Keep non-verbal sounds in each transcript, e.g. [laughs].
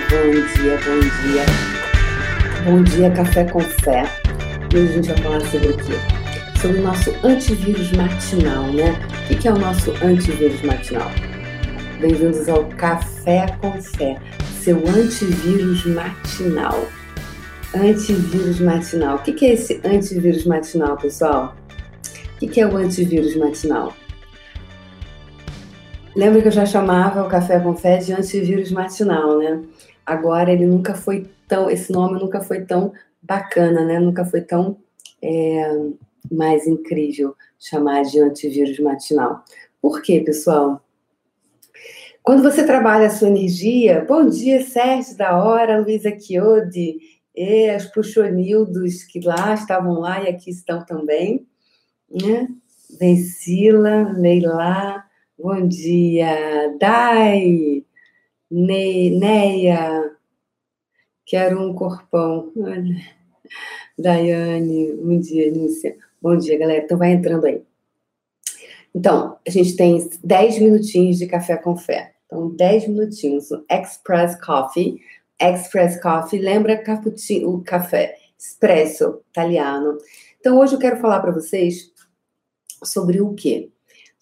bom dia, bom dia. Bom dia, Café com Fé. E hoje a gente vai falar sobre o quê? Sobre o nosso antivírus matinal, né? O que é o nosso antivírus matinal? Bem-vindos ao Café com Fé, seu antivírus matinal. Antivírus matinal. O que é esse antivírus matinal, pessoal? O que é o antivírus matinal? Lembra que eu já chamava o Café com Fé de antivírus matinal, né? Agora ele nunca foi tão, esse nome nunca foi tão bacana, né? Nunca foi tão é, mais incrível chamar de antivírus matinal. Por quê, pessoal? Quando você trabalha a sua energia, bom dia, Sérgio da hora, Luísa Chiodi, e os puxonildos que lá estavam lá e aqui estão também, né? Vencila, Leila, Bom dia, Dai, ne, Neia, quero um corpão. Olha. Daiane, bom dia, Nícia. Bom dia, galera. Então vai entrando aí. Então, a gente tem 10 minutinhos de café com fé. Então, 10 minutinhos. O Express Coffee. Express Coffee, lembra cappuccino, o café espresso italiano. Então, hoje eu quero falar para vocês sobre o quê?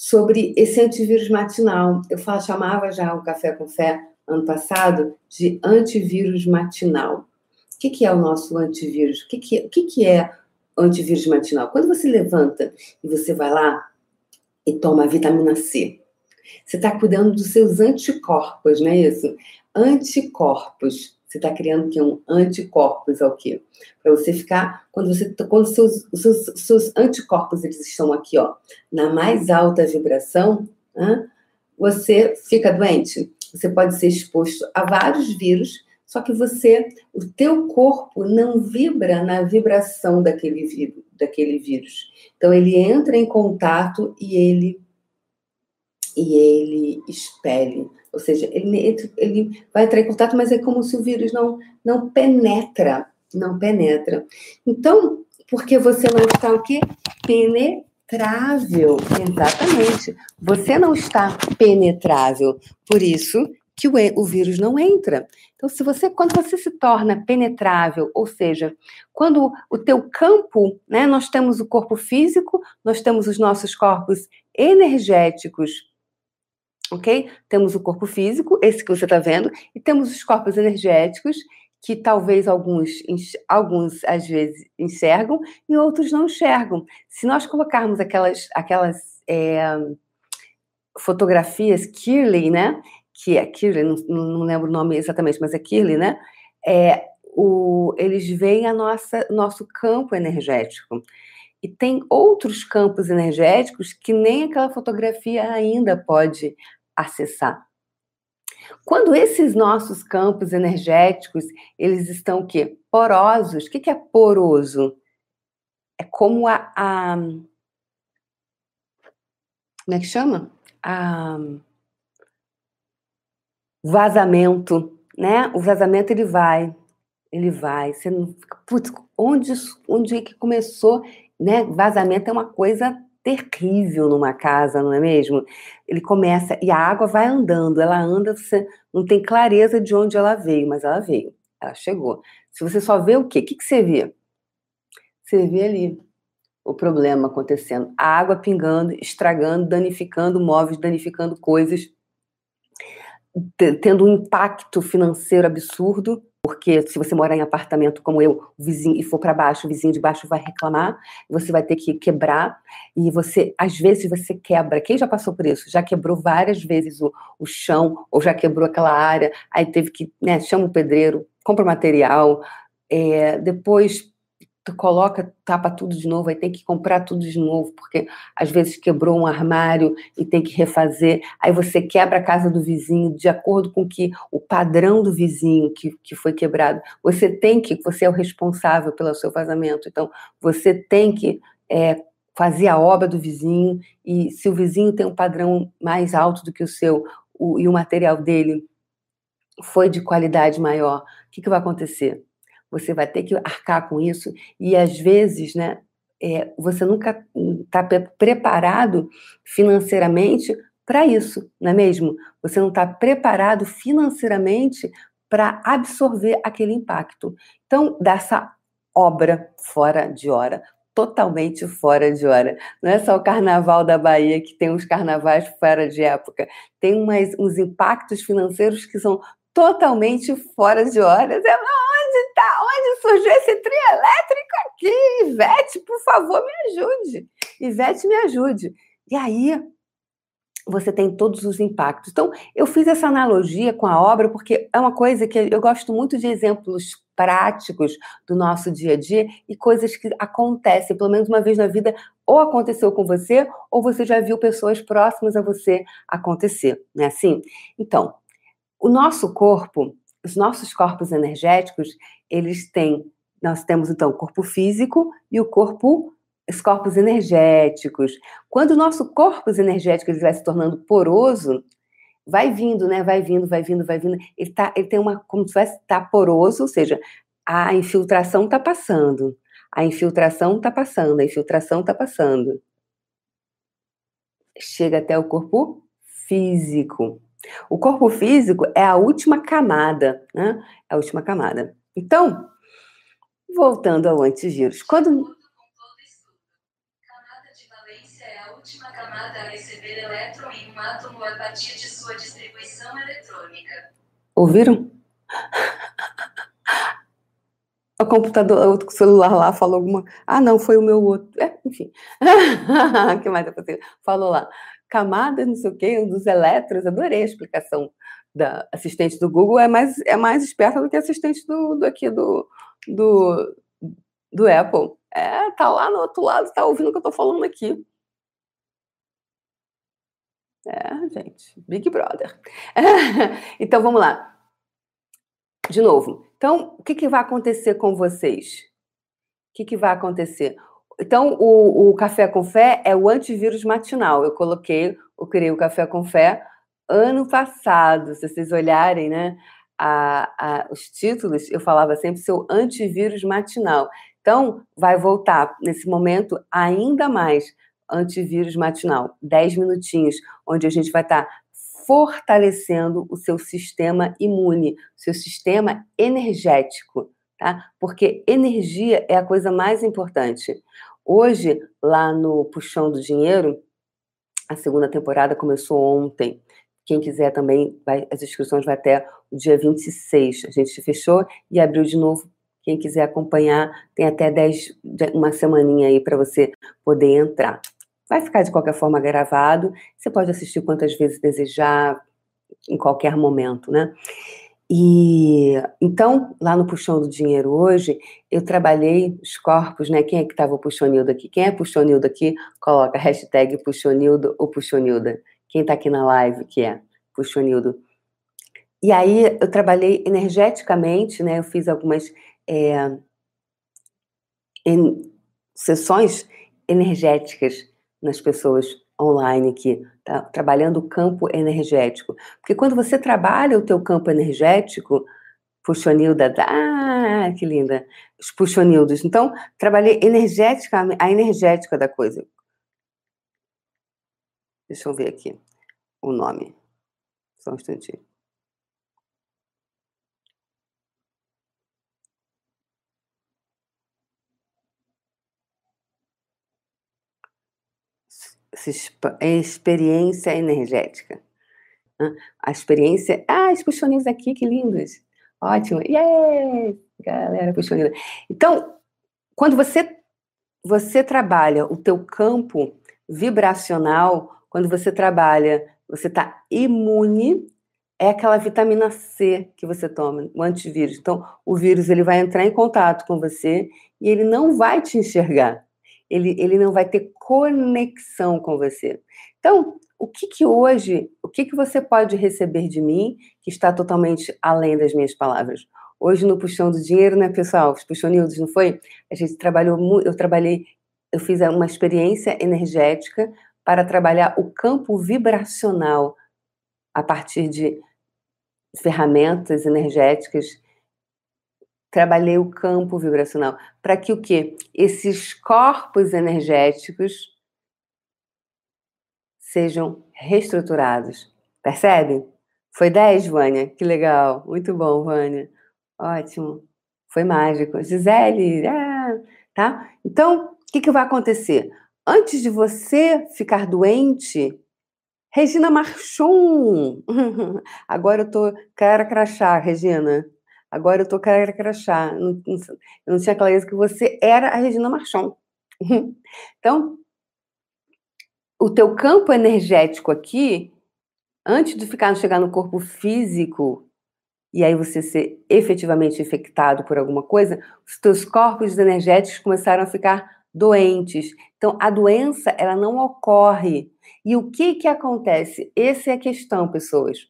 Sobre esse antivírus matinal. Eu falo, chamava já o Café com Fé ano passado de antivírus matinal. O que, que é o nosso antivírus? O que, que, o que, que é antivírus matinal? Quando você levanta e você vai lá e toma vitamina C, você está cuidando dos seus anticorpos, não é isso? Anticorpos. Você está criando que um anticorpos ao quê? Para você ficar quando você quando seus, seus seus anticorpos eles estão aqui, ó, na mais alta vibração, você fica doente. Você pode ser exposto a vários vírus, só que você, o teu corpo não vibra na vibração daquele vírus, daquele vírus. Então ele entra em contato e ele e ele expele ou seja, ele, ele vai entrar em contato, mas é como se o vírus não, não penetra, não penetra. Então, porque você não está o quê? Penetrável, exatamente. Você não está penetrável, por isso que o, o vírus não entra. Então, se você, quando você se torna penetrável, ou seja, quando o teu campo, né, nós temos o corpo físico, nós temos os nossos corpos energéticos ok? Temos o corpo físico, esse que você está vendo, e temos os corpos energéticos, que talvez alguns, alguns às vezes enxergam e outros não enxergam. Se nós colocarmos aquelas, aquelas é, fotografias Kirley, né? Que é Kirley, não, não, lembro o nome exatamente, mas é Kirley, né? É, o, eles veem a nossa nosso campo energético. E tem outros campos energéticos que nem aquela fotografia ainda pode acessar. Quando esses nossos campos energéticos, eles estão o quê? Porosos. O que é poroso? É como a, a como é que chama? A vazamento, né? O vazamento ele vai, ele vai. Você não fica, putz, onde, onde é que começou, né? Vazamento é uma coisa terrível numa casa, não é mesmo? Ele começa e a água vai andando, ela anda, você não tem clareza de onde ela veio, mas ela veio, ela chegou. Se você só vê o quê? O que, que você vê? Você vê ali o problema acontecendo, a água pingando, estragando, danificando móveis, danificando coisas, tendo um impacto financeiro absurdo, porque se você morar em apartamento como eu, o vizinho e for para baixo, o vizinho de baixo vai reclamar, você vai ter que quebrar e você, às vezes você quebra. Quem já passou por isso? Já quebrou várias vezes o, o chão ou já quebrou aquela área, aí teve que, né, chama o pedreiro, compra material, é, depois tu coloca, tapa tudo de novo, aí tem que comprar tudo de novo, porque às vezes quebrou um armário e tem que refazer, aí você quebra a casa do vizinho de acordo com que o padrão do vizinho que, que foi quebrado. Você tem que, você é o responsável pelo seu vazamento, então você tem que é, fazer a obra do vizinho, e se o vizinho tem um padrão mais alto do que o seu, o, e o material dele foi de qualidade maior, o que, que vai acontecer? Você vai ter que arcar com isso, e às vezes, né, é, você nunca está preparado financeiramente para isso, não é mesmo? Você não está preparado financeiramente para absorver aquele impacto. Então, dessa obra fora de hora, totalmente fora de hora. Não é só o carnaval da Bahia que tem uns carnavais fora de época, tem umas, uns impactos financeiros que são totalmente fora de horas. É onde está? Onde surgiu esse trio elétrico aqui? Ivete, por favor, me ajude. Ivete, me ajude. E aí você tem todos os impactos. Então, eu fiz essa analogia com a obra porque é uma coisa que eu gosto muito de exemplos práticos do nosso dia a dia e coisas que acontecem, pelo menos uma vez na vida, ou aconteceu com você, ou você já viu pessoas próximas a você acontecer, não é assim? Então, o nosso corpo, os nossos corpos energéticos, eles têm, nós temos então o corpo físico e o corpo os corpos energéticos. Quando o nosso corpo energético ele vai se tornando poroso, vai vindo, né? Vai vindo, vai vindo, vai vindo. Ele, tá, ele tem uma, como se fosse tá poroso, ou seja, a infiltração está passando. A infiltração está passando, a infiltração está passando. Chega até o corpo físico. O corpo físico é a última camada, né? É a última camada. Então, voltando ao antivírus, quando última camada a receber elétron em um átomo a partir de sua distribuição eletrônica. Ouviram? [laughs] O computador, o celular lá falou alguma. Ah, não, foi o meu outro. É, enfim. [laughs] O que mais é possível? Falou lá. Camada, não sei o quê, dos elétrons. Adorei a explicação da assistente do Google. É mais, é mais esperta do que assistente do, do aqui do, do, do Apple. É, tá lá no outro lado, tá ouvindo o que eu tô falando aqui. É, gente, Big Brother. [laughs] então vamos lá. De novo. Então, o que, que vai acontecer com vocês? O que, que vai acontecer? Então, o, o café com fé é o antivírus matinal. Eu coloquei, eu criei o café com fé ano passado. Se vocês olharem, né? A, a, os títulos, eu falava sempre seu antivírus matinal. Então, vai voltar nesse momento ainda mais antivírus matinal, 10 minutinhos, onde a gente vai estar tá fortalecendo o seu sistema imune, seu sistema energético, tá? Porque energia é a coisa mais importante. Hoje, lá no Puxão do Dinheiro, a segunda temporada começou ontem. Quem quiser também, vai, as inscrições vai até o dia 26. A gente fechou e abriu de novo quem quiser acompanhar, tem até 10, uma semaninha aí para você poder entrar. Vai ficar de qualquer forma gravado. Você pode assistir quantas vezes desejar, em qualquer momento, né? E então, lá no Puxão do Dinheiro hoje, eu trabalhei os corpos, né? Quem é que estava o Puxonildo aqui? Quem é Puxonildo aqui? Coloca hashtag Puxonildo ou Puxonilda. Quem está aqui na live que é Puxonildo. E aí eu trabalhei energeticamente, né? Eu fiz algumas é, em, sessões energéticas nas pessoas online aqui, tá? trabalhando o campo energético. Porque quando você trabalha o teu campo energético, puxonilda, ah, que linda, os puxonildos. Então, trabalhei energética, a energética da coisa. Deixa eu ver aqui o nome. Só um instantinho. experiência energética. A experiência. Ah, os puxoninhos aqui, que lindos! Ótimo! Yeah! Galera, puxonina. Então, quando você, você trabalha o teu campo vibracional, quando você trabalha, você está imune, é aquela vitamina C que você toma, o antivírus. Então, o vírus ele vai entrar em contato com você e ele não vai te enxergar ele, ele não vai ter conexão com você. Então, o que que hoje, o que que você pode receber de mim que está totalmente além das minhas palavras? Hoje no Puxão do Dinheiro, né, pessoal? Os Puxonildos, não foi? A gente trabalhou, eu trabalhei, eu fiz uma experiência energética para trabalhar o campo vibracional a partir de ferramentas energéticas trabalhei o campo vibracional para que o quê? Esses corpos energéticos sejam reestruturados. Percebe? Foi 10, Vânia? Que legal. Muito bom, Vânia. Ótimo. Foi mágico. Gisele, ah, tá? Então, o que, que vai acontecer? Antes de você ficar doente, Regina Marchon. [laughs] Agora eu tô cara crachá, Regina. Agora eu tô cara crachá. Eu não tinha clareza que você era a Regina Marchon. [laughs] Então, o teu campo energético aqui, antes de ficar chegar no corpo físico e aí você ser efetivamente infectado por alguma coisa, os teus corpos energéticos começaram a ficar doentes. Então, a doença, ela não ocorre. E o que que acontece? Essa é a questão, pessoas.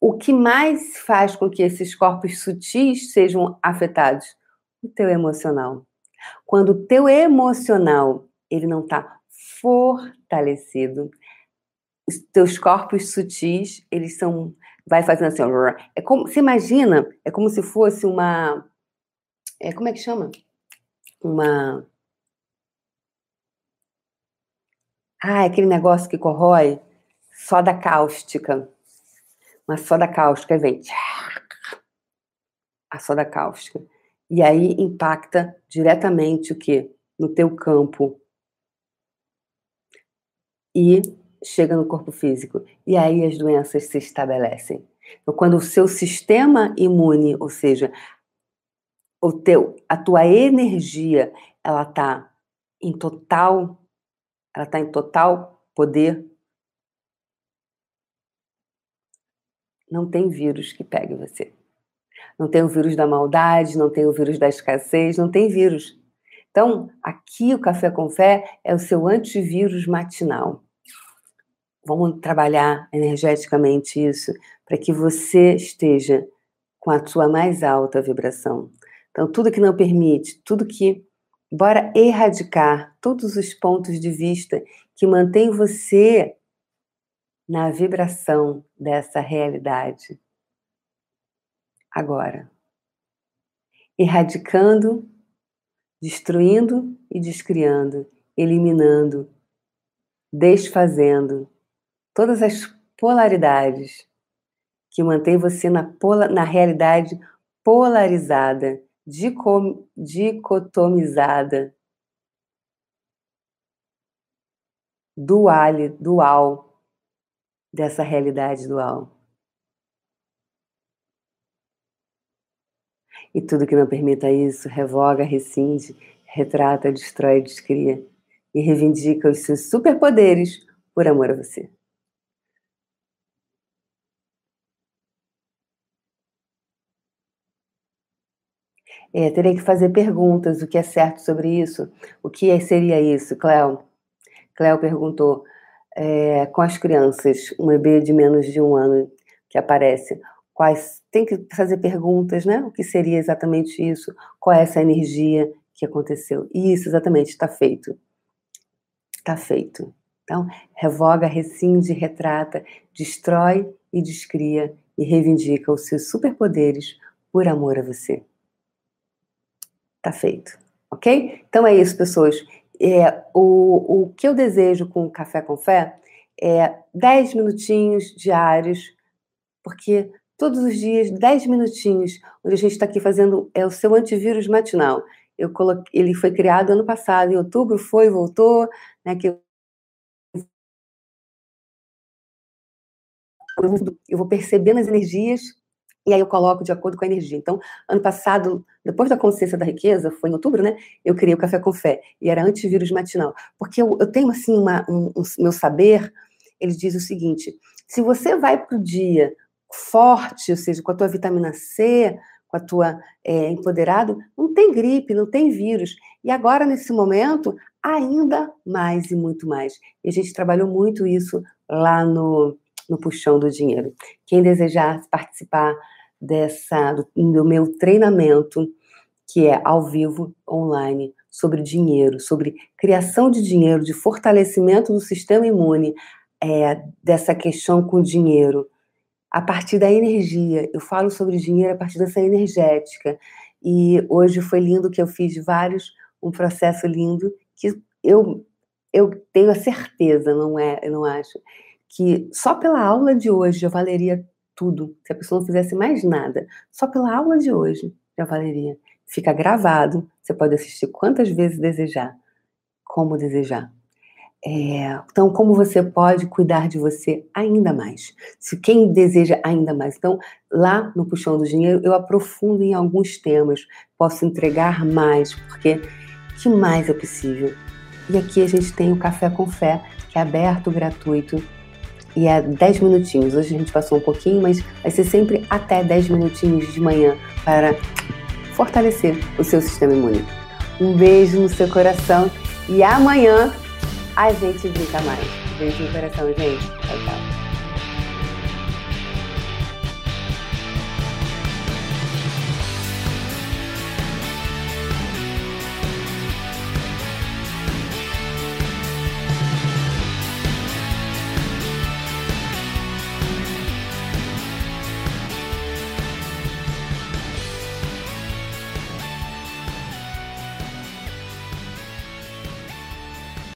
O que mais faz com que esses corpos sutis sejam afetados? O teu emocional. Quando o teu emocional, ele não está fortalecido, os teus corpos sutis, eles são vai fazendo assim, é como, você imagina, é como se fosse uma é como é que chama? Uma Ah, aquele negócio que corrói soda cáustica. Uma soda cáustica vem a soda cáustica. E aí impacta diretamente o que? No teu campo. E chega no corpo físico. E aí as doenças se estabelecem. Então, quando o seu sistema imune, ou seja, o teu, a tua energia, ela está em total ela está em total poder. Não tem vírus que pegue você. Não tem o vírus da maldade, não tem o vírus da escassez, não tem vírus. Então, aqui o Café com Fé é o seu antivírus matinal. Vamos trabalhar energeticamente isso para que você esteja com a sua mais alta vibração. Então, tudo que não permite, tudo que Bora erradicar todos os pontos de vista que mantêm você na vibração dessa realidade. Agora, erradicando, destruindo e descriando, eliminando, desfazendo todas as polaridades que mantêm você na, pola, na realidade polarizada dicotomizada, dual, dual dessa realidade dual. E tudo que não permita isso, revoga, rescinde, retrata, destrói, descria e reivindica os seus superpoderes por amor a você. É, terei que fazer perguntas, o que é certo sobre isso? O que seria isso, Cléo? Cléo perguntou, é, com as crianças, um bebê de menos de um ano que aparece, quais tem que fazer perguntas, né? O que seria exatamente isso? Qual é essa energia que aconteceu? Isso, exatamente, está feito. Está feito. Então, revoga, rescinde, retrata, destrói e descria e reivindica os seus superpoderes por amor a você. Tá feito, ok? Então é isso, pessoas. É, o, o que eu desejo com o Café com Fé é 10 minutinhos diários, porque todos os dias, 10 minutinhos, onde a gente está aqui fazendo é o seu antivírus matinal. Eu coloquei, ele foi criado ano passado, em outubro foi, voltou, né? Que eu vou percebendo as energias e aí eu coloco de acordo com a energia. Então, ano passado, depois da consciência da riqueza, foi em outubro, né? Eu criei o Café com Fé, e era antivírus matinal. Porque eu, eu tenho, assim, uma, um, um, meu saber, ele diz o seguinte, se você vai para o dia forte, ou seja, com a tua vitamina C, com a tua é, empoderado, não tem gripe, não tem vírus. E agora, nesse momento, ainda mais e muito mais. E a gente trabalhou muito isso lá no no Puxão do Dinheiro. Quem desejar participar dessa do, do meu treinamento, que é ao vivo, online, sobre dinheiro, sobre criação de dinheiro, de fortalecimento do sistema imune, é, dessa questão com dinheiro, a partir da energia. Eu falo sobre dinheiro a partir dessa energética. E hoje foi lindo que eu fiz vários, um processo lindo que eu eu tenho a certeza, não é, eu não acho, que só pela aula de hoje já valeria tudo. Se a pessoa não fizesse mais nada, só pela aula de hoje, já valeria. Fica gravado, você pode assistir quantas vezes desejar, como desejar. É, então, como você pode cuidar de você ainda mais? Se quem deseja ainda mais. Então, lá no Puxão do Dinheiro, eu aprofundo em alguns temas, posso entregar mais, porque que mais é possível? E aqui a gente tem o Café com Fé, que é aberto, gratuito, e é 10 minutinhos. Hoje a gente passou um pouquinho, mas vai ser sempre até 10 minutinhos de manhã para fortalecer o seu sistema imune. Um beijo no seu coração e amanhã a gente brinca mais. Beijo no coração, gente. Tchau, tchau.